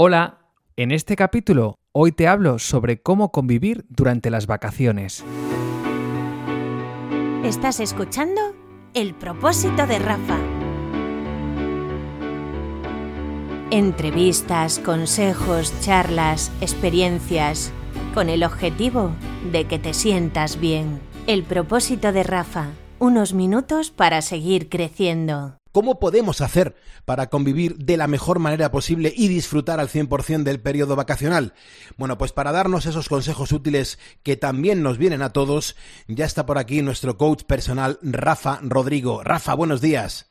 Hola, en este capítulo hoy te hablo sobre cómo convivir durante las vacaciones. Estás escuchando El propósito de Rafa. Entrevistas, consejos, charlas, experiencias, con el objetivo de que te sientas bien. El propósito de Rafa, unos minutos para seguir creciendo. ¿Cómo podemos hacer para convivir de la mejor manera posible y disfrutar al 100% del periodo vacacional? Bueno, pues para darnos esos consejos útiles que también nos vienen a todos, ya está por aquí nuestro coach personal, Rafa Rodrigo. Rafa, buenos días.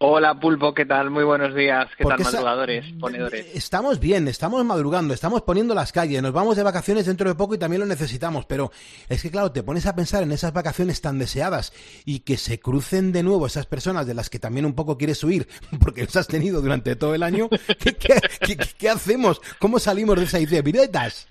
Hola Pulpo, ¿qué tal? Muy buenos días. ¿Qué tal, madrugadores, ponedores? Estamos bien, estamos madrugando, estamos poniendo las calles, nos vamos de vacaciones dentro de poco y también lo necesitamos, pero es que claro, te pones a pensar en esas vacaciones tan deseadas y que se crucen de nuevo esas personas de las que también un poco quieres huir porque los has tenido durante todo el año. ¿Qué, hacemos? ¿Cómo salimos de esa idea? ¿Viretas?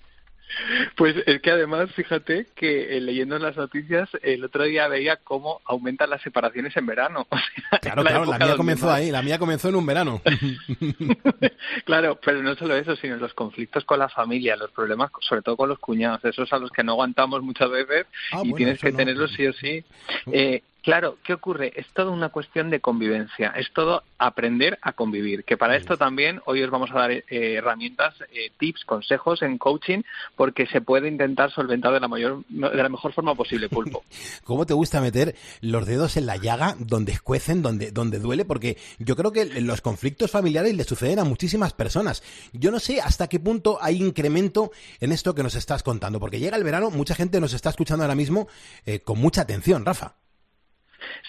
Pues es que además, fíjate que eh, leyendo las noticias, el otro día veía cómo aumentan las separaciones en verano. claro, claro, la mía comenzó ahí, la mía comenzó en un verano. claro, pero no solo eso, sino los conflictos con la familia, los problemas, sobre todo con los cuñados, esos a los que no aguantamos muchas veces ah, y tienes que tenerlos sí o sí. Eh, Claro, ¿qué ocurre? Es toda una cuestión de convivencia, es todo aprender a convivir, que para esto también hoy os vamos a dar eh, herramientas, eh, tips, consejos en coaching, porque se puede intentar solventar de la, mayor, de la mejor forma posible, Pulpo. ¿Cómo te gusta meter los dedos en la llaga donde escuecen, donde, donde duele? Porque yo creo que los conflictos familiares le suceden a muchísimas personas. Yo no sé hasta qué punto hay incremento en esto que nos estás contando, porque llega el verano, mucha gente nos está escuchando ahora mismo eh, con mucha atención, Rafa.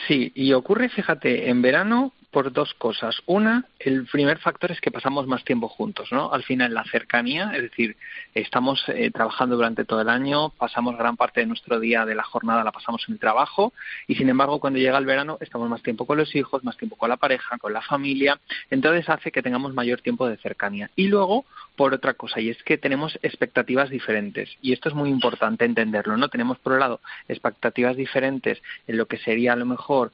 Sí, y ocurre, fíjate, en verano por dos cosas. Una, el primer factor es que pasamos más tiempo juntos, ¿no? Al final, la cercanía, es decir, estamos eh, trabajando durante todo el año, pasamos gran parte de nuestro día de la jornada, la pasamos en el trabajo, y sin embargo, cuando llega el verano, estamos más tiempo con los hijos, más tiempo con la pareja, con la familia, entonces hace que tengamos mayor tiempo de cercanía. Y luego, por otra cosa, y es que tenemos expectativas diferentes, y esto es muy importante entenderlo, ¿no? Tenemos, por un lado, expectativas diferentes en lo que sería a lo mejor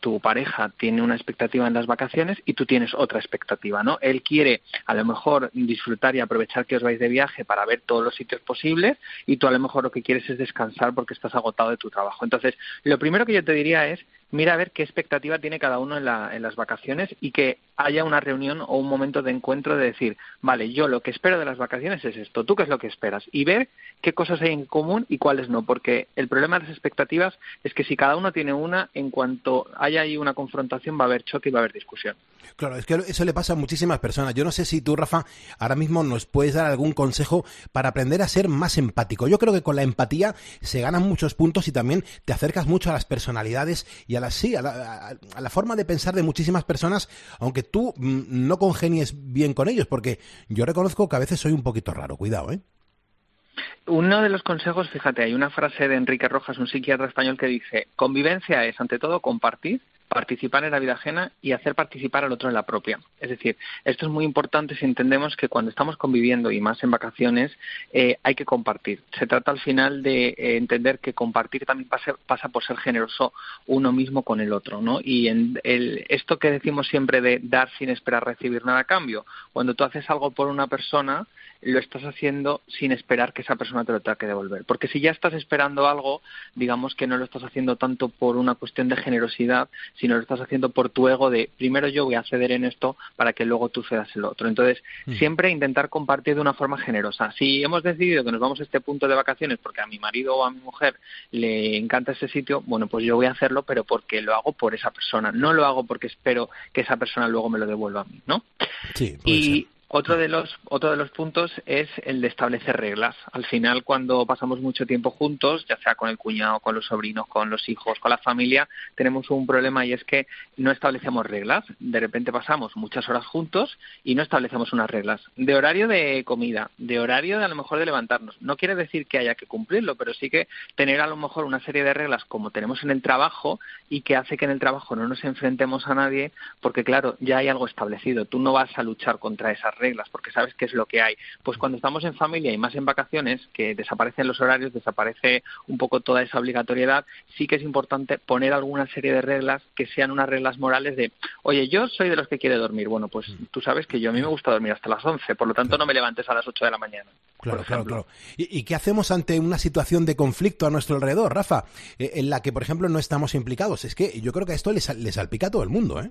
tu pareja tiene una expectativa en las vacaciones y tú tienes otra expectativa, ¿no? Él quiere a lo mejor disfrutar y aprovechar que os vais de viaje para ver todos los sitios posibles y tú a lo mejor lo que quieres es descansar porque estás agotado de tu trabajo. Entonces, lo primero que yo te diría es mira a ver qué expectativa tiene cada uno en, las vacaciones y que haya una reunión o un momento de encuentro de decir, vale, yo lo que espero de las vacaciones es esto, tú qué es lo que esperas y ver qué cosas hay en común y cuáles no, porque el problema de las expectativas es que si cada uno tiene una, en cuanto haya ahí una confrontación va a haber choque y va a haber discusión. Claro, es que eso le pasa a muchísimas personas. Yo no sé si tú, Rafa, ahora mismo nos puedes dar algún consejo para aprender a ser más empático. Yo creo que con la empatía se ganan muchos puntos y también te acercas mucho a las personalidades y a la, sí, a la, forma de pensar de muchísimas personas, aunque tú mm, no congenies bien con ellos, porque yo reconozco que a veces soy un poquito raro. Cuidado, ¿eh? Uno de los consejos, fíjate, hay una frase de Enrique Rojas, un psiquiatra español, que dice, convivencia es, ante todo, compartir participar en la vida ajena y hacer participar al otro en la propia. Es decir, esto es muy importante si entendemos que cuando estamos conviviendo y más en vacaciones eh, hay que compartir. Se trata al final de eh, entender que compartir también pasa, por ser generoso uno mismo con el otro, ¿no? Y en el, esto que decimos siempre de dar sin esperar recibir nada a cambio, cuando tú haces algo por una persona lo estás haciendo sin esperar que esa persona te lo tenga que devolver. Porque si ya estás esperando algo, digamos que no lo estás haciendo tanto por una cuestión de generosidad, sino lo estás haciendo por tu ego de primero yo voy a ceder en esto para que luego tú cedas el otro. Entonces, mm. siempre intentar compartir de una forma generosa. Si hemos decidido que nos vamos a este punto de vacaciones porque a mi marido o a mi mujer le encanta ese sitio, bueno, pues yo voy a hacerlo, pero porque lo hago por esa persona. No lo hago porque espero que esa persona luego me lo devuelva a mí, ¿no? Sí, y, otro de los otro de los puntos es el de establecer reglas. Al final, cuando pasamos mucho tiempo juntos, ya sea con el cuñado, con los sobrinos, con los hijos, con la familia, tenemos un problema y es que no establecemos reglas. De repente pasamos muchas horas juntos y no establecemos unas reglas de horario de comida, de horario de a lo mejor de levantarnos. No quiere decir que haya que cumplirlo, pero sí que tener a lo mejor una serie de reglas como tenemos en el trabajo y que hace que en el trabajo no nos enfrentemos a nadie, porque claro, ya hay algo establecido. Tú no vas a luchar contra esas reglas, porque sabes qué es lo que hay. Pues cuando estamos en familia y más en vacaciones, que desaparecen los horarios, desaparece un poco toda esa obligatoriedad, sí que es importante poner alguna serie de reglas que sean unas reglas morales de, oye, yo soy de los que quiere dormir. Bueno, pues mm. tú sabes que yo a mí me gusta dormir hasta las 11, por lo tanto no me levantes a las 8 de la mañana. Claro, claro, claro. ¿Y, qué hacemos ante una situación de conflicto a nuestro alrededor, Rafa, eh, en la que, por ejemplo, no estamos implicados? Es que yo creo que a esto le, le salpica a todo el mundo, ¿eh?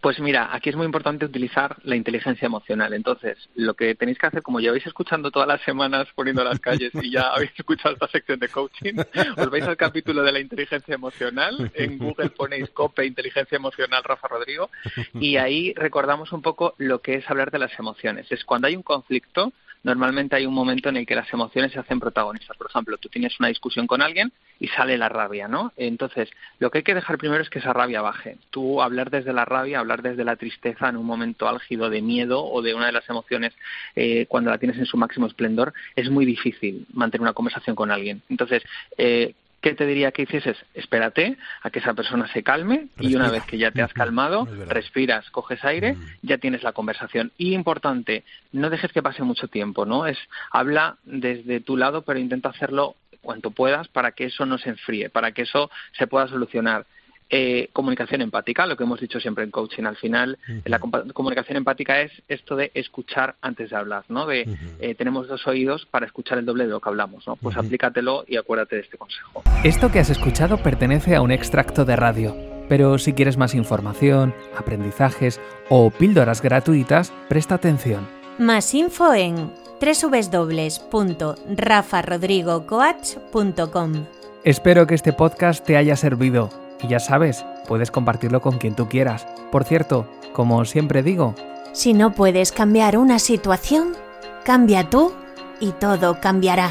Pues mira, aquí es muy importante utilizar la inteligencia emocional. Entonces, lo que tenéis que hacer, como lleváis escuchando todas las semanas poniendo las calles y ya habéis escuchado esta sección de coaching, os vais al capítulo de la inteligencia emocional. En Google ponéis COPE Inteligencia Emocional Rafa Rodrigo y ahí recordamos un poco lo que es hablar de las emociones. Es cuando hay un conflicto, normalmente hay un momento en el que las emociones se hacen protagonistas. Por ejemplo, tú tienes una discusión con alguien y sale la rabia, ¿no? Entonces, lo que hay que dejar primero es que esa rabia baje. Tú hablar desde la rabia, hablar desde la tristeza en un momento álgido de miedo o de una de las emociones eh, cuando la tienes en su máximo esplendor, es muy difícil mantener una conversación con alguien. Entonces, eh, ¿qué te diría que hicieses? Espérate a que esa persona se calme y una vez que ya te has calmado, respiras, coges aire, mm. ya tienes la conversación. Y importante, no dejes que pase mucho tiempo, ¿no? Es habla desde tu lado, pero intenta hacerlo cuanto puedas para que eso no se enfríe, para que eso se pueda solucionar. Eh, comunicación empática, lo que hemos dicho siempre en coaching. Al final, la comunicación empática es esto de escuchar antes de hablar, ¿no? De eh, tenemos dos oídos para escuchar el doble de lo que hablamos, ¿no? Pues aplícatelo y acuérdate de este consejo. Esto que has escuchado pertenece a un extracto de radio. Pero si quieres más información, aprendizajes o píldoras gratuitas, presta atención. Más info en www.rafarodrigocoach.com. Espero que este podcast te haya servido y ya sabes, puedes compartirlo con quien tú quieras. Por cierto, como siempre digo, si no puedes cambiar una situación, cambia tú y todo cambiará.